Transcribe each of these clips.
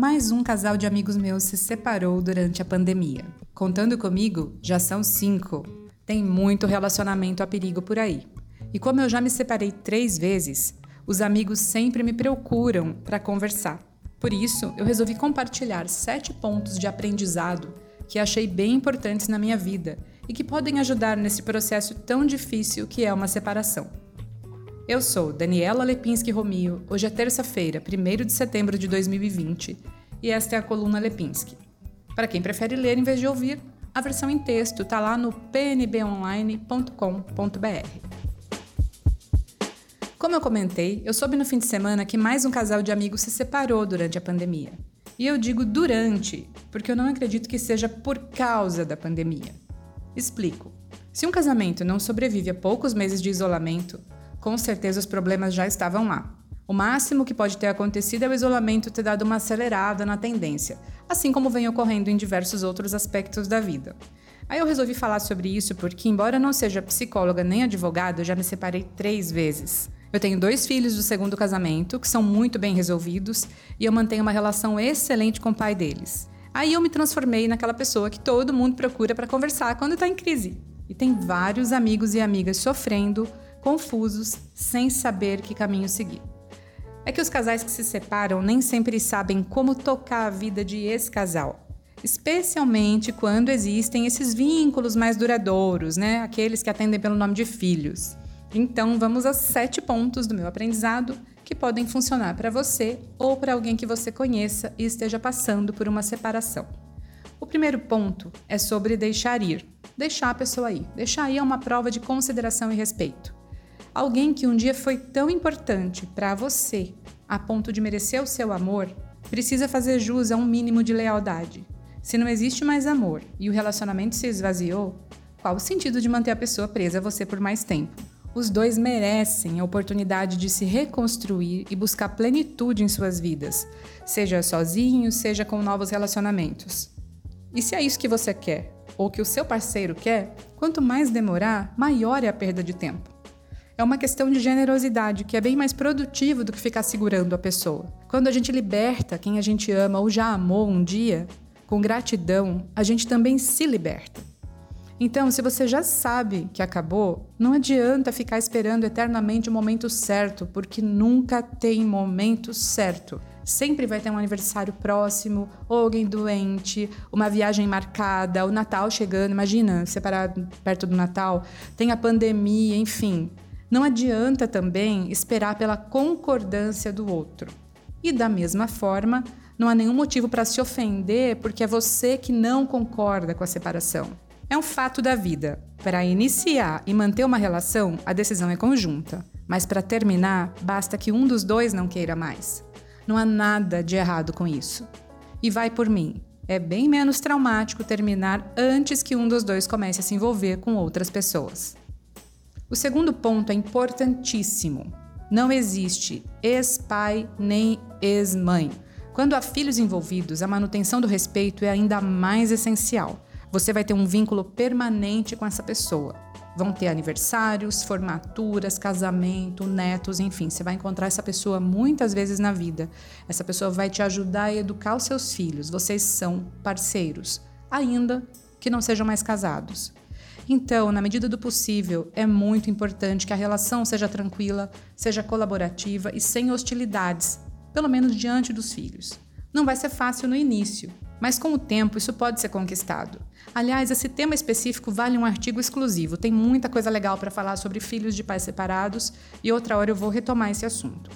mais um casal de amigos meus se separou durante a pandemia. Contando comigo, já são cinco. Tem muito relacionamento a perigo por aí. E como eu já me separei três vezes, os amigos sempre me procuram para conversar. Por isso, eu resolvi compartilhar sete pontos de aprendizado que achei bem importantes na minha vida e que podem ajudar nesse processo tão difícil que é uma separação. Eu sou Daniela Lepinski Romio. Hoje é terça-feira, 1 de setembro de 2020, e esta é a coluna Lepinski. Para quem prefere ler em vez de ouvir, a versão em texto está lá no pnbonline.com.br. Como eu comentei, eu soube no fim de semana que mais um casal de amigos se separou durante a pandemia. E eu digo durante, porque eu não acredito que seja por causa da pandemia. Explico. Se um casamento não sobrevive a poucos meses de isolamento, com certeza os problemas já estavam lá. O máximo que pode ter acontecido é o isolamento ter dado uma acelerada na tendência, assim como vem ocorrendo em diversos outros aspectos da vida. Aí eu resolvi falar sobre isso porque, embora não seja psicóloga nem advogada, eu já me separei três vezes. Eu tenho dois filhos do segundo casamento, que são muito bem resolvidos, e eu mantenho uma relação excelente com o pai deles. Aí eu me transformei naquela pessoa que todo mundo procura para conversar quando está em crise. E tem vários amigos e amigas sofrendo, confusos, sem saber que caminho seguir. É que os casais que se separam nem sempre sabem como tocar a vida de ex-casal. Especialmente quando existem esses vínculos mais duradouros, né? Aqueles que atendem pelo nome de filhos. Então, vamos aos sete pontos do meu aprendizado que podem funcionar para você ou para alguém que você conheça e esteja passando por uma separação. O primeiro ponto é sobre deixar ir. Deixar a pessoa ir. Deixar ir é uma prova de consideração e respeito. Alguém que um dia foi tão importante para você, a ponto de merecer o seu amor, precisa fazer jus a um mínimo de lealdade. Se não existe mais amor e o relacionamento se esvaziou, qual o sentido de manter a pessoa presa a você por mais tempo? Os dois merecem a oportunidade de se reconstruir e buscar plenitude em suas vidas, seja sozinho, seja com novos relacionamentos. E se é isso que você quer, ou que o seu parceiro quer, quanto mais demorar, maior é a perda de tempo. É uma questão de generosidade, que é bem mais produtivo do que ficar segurando a pessoa. Quando a gente liberta quem a gente ama ou já amou um dia, com gratidão, a gente também se liberta. Então, se você já sabe que acabou, não adianta ficar esperando eternamente o momento certo, porque nunca tem momento certo. Sempre vai ter um aniversário próximo, ou alguém doente, uma viagem marcada, o Natal chegando. Imagina, separar perto do Natal, tem a pandemia, enfim. Não adianta também esperar pela concordância do outro. E da mesma forma, não há nenhum motivo para se ofender porque é você que não concorda com a separação. É um fato da vida. Para iniciar e manter uma relação, a decisão é conjunta. Mas para terminar, basta que um dos dois não queira mais. Não há nada de errado com isso. E vai por mim. É bem menos traumático terminar antes que um dos dois comece a se envolver com outras pessoas. O segundo ponto é importantíssimo. Não existe ex-pai nem ex-mãe. Quando há filhos envolvidos, a manutenção do respeito é ainda mais essencial. Você vai ter um vínculo permanente com essa pessoa. Vão ter aniversários, formaturas, casamento, netos, enfim, você vai encontrar essa pessoa muitas vezes na vida. Essa pessoa vai te ajudar a educar os seus filhos. Vocês são parceiros, ainda que não sejam mais casados. Então, na medida do possível, é muito importante que a relação seja tranquila, seja colaborativa e sem hostilidades, pelo menos diante dos filhos. Não vai ser fácil no início, mas com o tempo isso pode ser conquistado. Aliás, esse tema específico vale um artigo exclusivo. Tem muita coisa legal para falar sobre filhos de pais separados e outra hora eu vou retomar esse assunto.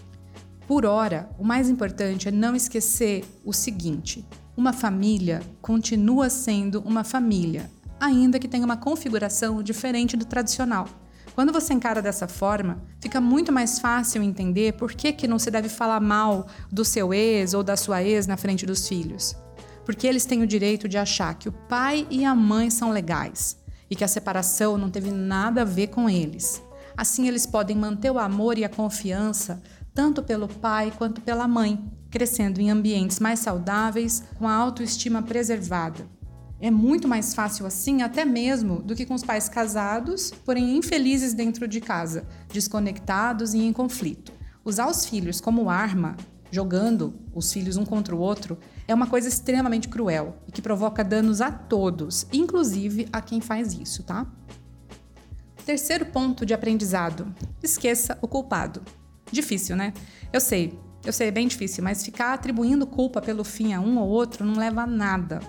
Por hora, o mais importante é não esquecer o seguinte: uma família continua sendo uma família, ainda que tenha uma configuração diferente do tradicional. Quando você encara dessa forma, fica muito mais fácil entender por que, que não se deve falar mal do seu ex ou da sua ex na frente dos filhos porque eles têm o direito de achar que o pai e a mãe são legais e que a separação não teve nada a ver com eles. Assim, eles podem manter o amor e a confiança tanto pelo pai quanto pela mãe, crescendo em ambientes mais saudáveis, com a autoestima preservada. É muito mais fácil assim, até mesmo, do que com os pais casados, porém infelizes dentro de casa, desconectados e em conflito. Usar os filhos como arma jogando os filhos um contra o outro, é uma coisa extremamente cruel e que provoca danos a todos, inclusive a quem faz isso, tá? Terceiro ponto de aprendizado: esqueça o culpado. Difícil, né? Eu sei, eu sei, é bem difícil, mas ficar atribuindo culpa pelo fim a um ou outro não leva a nada.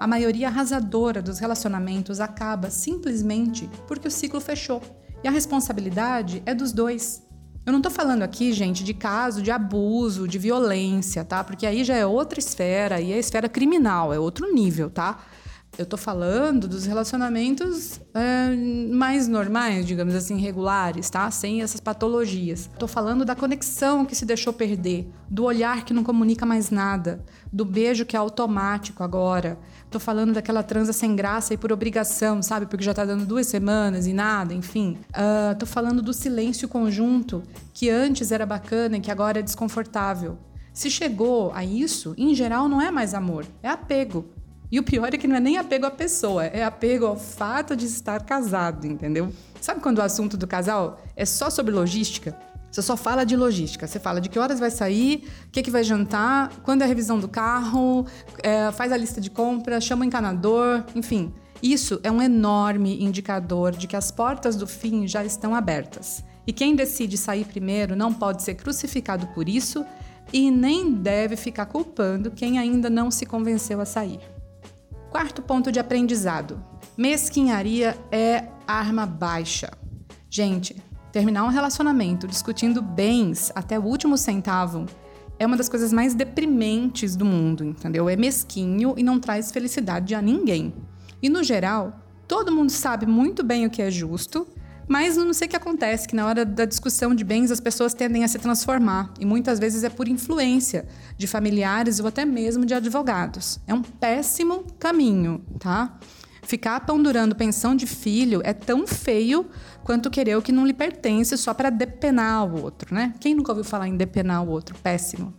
A maioria arrasadora dos relacionamentos acaba simplesmente porque o ciclo fechou e a responsabilidade é dos dois. Eu não tô falando aqui, gente, de caso de abuso, de violência, tá? Porque aí já é outra esfera, aí é esfera criminal, é outro nível, tá? Eu tô falando dos relacionamentos é, mais normais, digamos assim, regulares, tá? Sem essas patologias. Tô falando da conexão que se deixou perder, do olhar que não comunica mais nada, do beijo que é automático agora. Tô falando daquela transa sem graça e por obrigação, sabe? Porque já tá dando duas semanas e nada, enfim. Uh, tô falando do silêncio conjunto, que antes era bacana e que agora é desconfortável. Se chegou a isso, em geral não é mais amor, é apego. E o pior é que não é nem apego à pessoa, é apego ao fato de estar casado, entendeu? Sabe quando o assunto do casal é só sobre logística? Você só fala de logística. Você fala de que horas vai sair, o que, que vai jantar, quando é a revisão do carro, é, faz a lista de compras, chama o encanador, enfim. Isso é um enorme indicador de que as portas do fim já estão abertas. E quem decide sair primeiro não pode ser crucificado por isso e nem deve ficar culpando quem ainda não se convenceu a sair. Quarto ponto de aprendizado: mesquinharia é arma baixa. Gente, terminar um relacionamento discutindo bens até o último centavo é uma das coisas mais deprimentes do mundo, entendeu? É mesquinho e não traz felicidade a ninguém. E no geral, todo mundo sabe muito bem o que é justo mas não sei o que acontece, que na hora da discussão de bens as pessoas tendem a se transformar. E muitas vezes é por influência de familiares ou até mesmo de advogados. É um péssimo caminho, tá? Ficar pendurando pensão de filho é tão feio quanto querer o que não lhe pertence só para depenar o outro, né? Quem nunca ouviu falar em depenar o outro? Péssimo.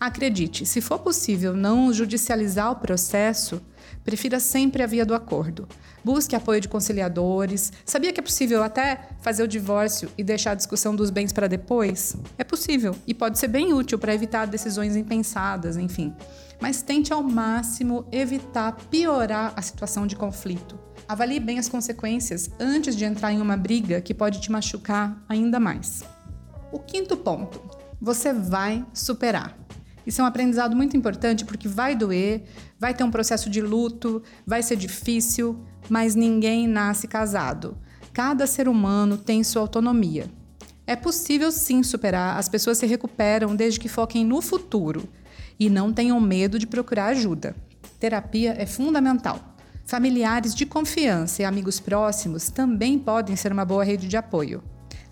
Acredite, se for possível não judicializar o processo, prefira sempre a via do acordo. Busque apoio de conciliadores. Sabia que é possível até fazer o divórcio e deixar a discussão dos bens para depois? É possível e pode ser bem útil para evitar decisões impensadas, enfim. Mas tente ao máximo evitar piorar a situação de conflito. Avalie bem as consequências antes de entrar em uma briga que pode te machucar ainda mais. O quinto ponto: você vai superar. Isso é um aprendizado muito importante porque vai doer, vai ter um processo de luto, vai ser difícil, mas ninguém nasce casado. Cada ser humano tem sua autonomia. É possível sim superar, as pessoas se recuperam desde que foquem no futuro e não tenham medo de procurar ajuda. Terapia é fundamental. Familiares de confiança e amigos próximos também podem ser uma boa rede de apoio.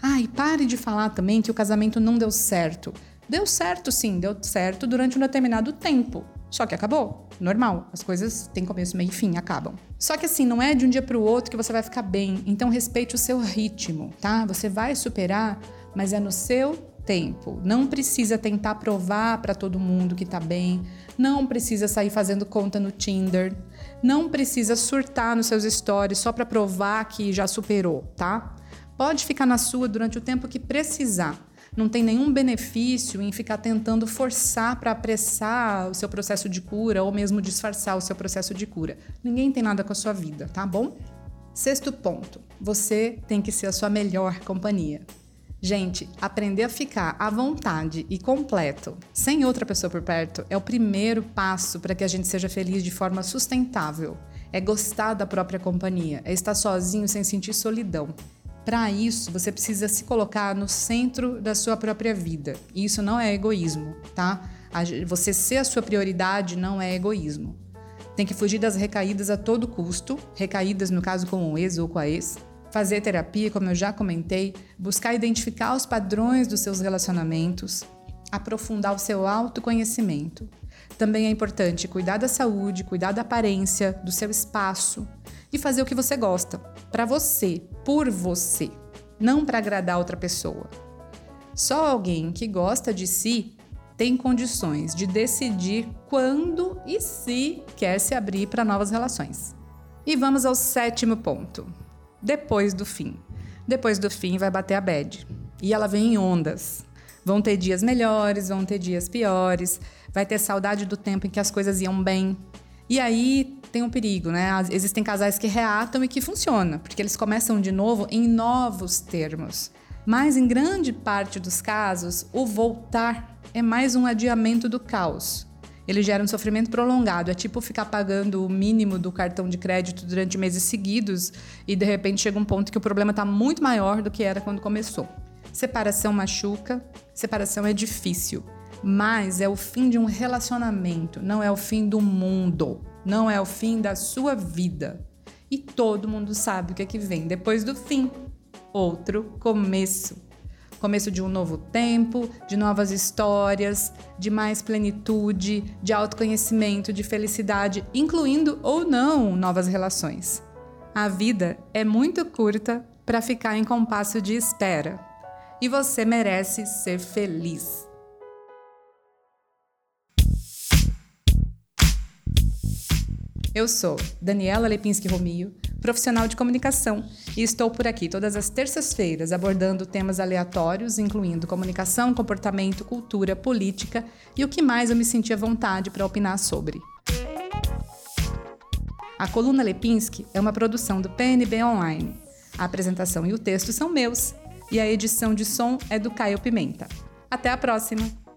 Ah, e pare de falar também que o casamento não deu certo. Deu certo, sim, deu certo durante um determinado tempo. Só que acabou. Normal. As coisas têm começo, meio e fim, acabam. Só que assim, não é de um dia para o outro que você vai ficar bem. Então respeite o seu ritmo, tá? Você vai superar, mas é no seu tempo. Não precisa tentar provar para todo mundo que tá bem. Não precisa sair fazendo conta no Tinder. Não precisa surtar nos seus stories só para provar que já superou, tá? Pode ficar na sua durante o tempo que precisar não tem nenhum benefício em ficar tentando forçar para apressar o seu processo de cura ou mesmo disfarçar o seu processo de cura. Ninguém tem nada com a sua vida, tá bom? Sexto ponto: você tem que ser a sua melhor companhia. Gente, aprender a ficar à vontade e completo, sem outra pessoa por perto, é o primeiro passo para que a gente seja feliz de forma sustentável. É gostar da própria companhia, é estar sozinho sem sentir solidão. Para isso, você precisa se colocar no centro da sua própria vida. E isso não é egoísmo, tá? Você ser a sua prioridade não é egoísmo. Tem que fugir das recaídas a todo custo, recaídas no caso com o ex ou com a ex. Fazer terapia, como eu já comentei, buscar identificar os padrões dos seus relacionamentos, aprofundar o seu autoconhecimento. Também é importante cuidar da saúde, cuidar da aparência, do seu espaço, e fazer o que você gosta, para você, por você, não para agradar outra pessoa. Só alguém que gosta de si tem condições de decidir quando e se quer se abrir para novas relações. E vamos ao sétimo ponto. Depois do fim. Depois do fim vai bater a bad. E ela vem em ondas. Vão ter dias melhores, vão ter dias piores, vai ter saudade do tempo em que as coisas iam bem. E aí tem um perigo, né? Existem casais que reatam e que funciona, porque eles começam de novo em novos termos. Mas em grande parte dos casos, o voltar é mais um adiamento do caos. Ele gera um sofrimento prolongado. É tipo ficar pagando o mínimo do cartão de crédito durante meses seguidos e de repente chega um ponto que o problema está muito maior do que era quando começou. Separação machuca, separação é difícil, mas é o fim de um relacionamento, não é o fim do mundo, não é o fim da sua vida. E todo mundo sabe o que é que vem depois do fim outro começo. Começo de um novo tempo, de novas histórias, de mais plenitude, de autoconhecimento, de felicidade, incluindo ou não novas relações. A vida é muito curta para ficar em compasso de espera. E você merece ser feliz. Eu sou Daniela Lepinski Romio profissional de comunicação, e estou por aqui todas as terças-feiras abordando temas aleatórios, incluindo comunicação, comportamento, cultura, política e o que mais eu me senti à vontade para opinar sobre. A coluna Lepinski é uma produção do PNB Online. A apresentação e o texto são meus, e a edição de som é do Caio Pimenta. Até a próxima!